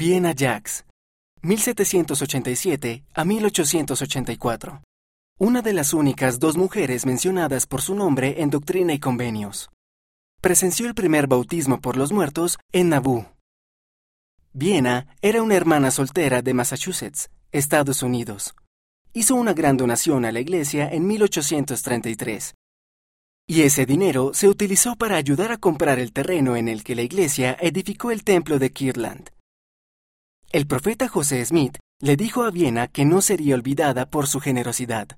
Viena Jax, 1787 a 1884. Una de las únicas dos mujeres mencionadas por su nombre en Doctrina y Convenios. Presenció el primer bautismo por los muertos en Nauvoo. Viena era una hermana soltera de Massachusetts, Estados Unidos. Hizo una gran donación a la iglesia en 1833. Y ese dinero se utilizó para ayudar a comprar el terreno en el que la iglesia edificó el templo de Kirtland. El profeta José Smith le dijo a Viena que no sería olvidada por su generosidad.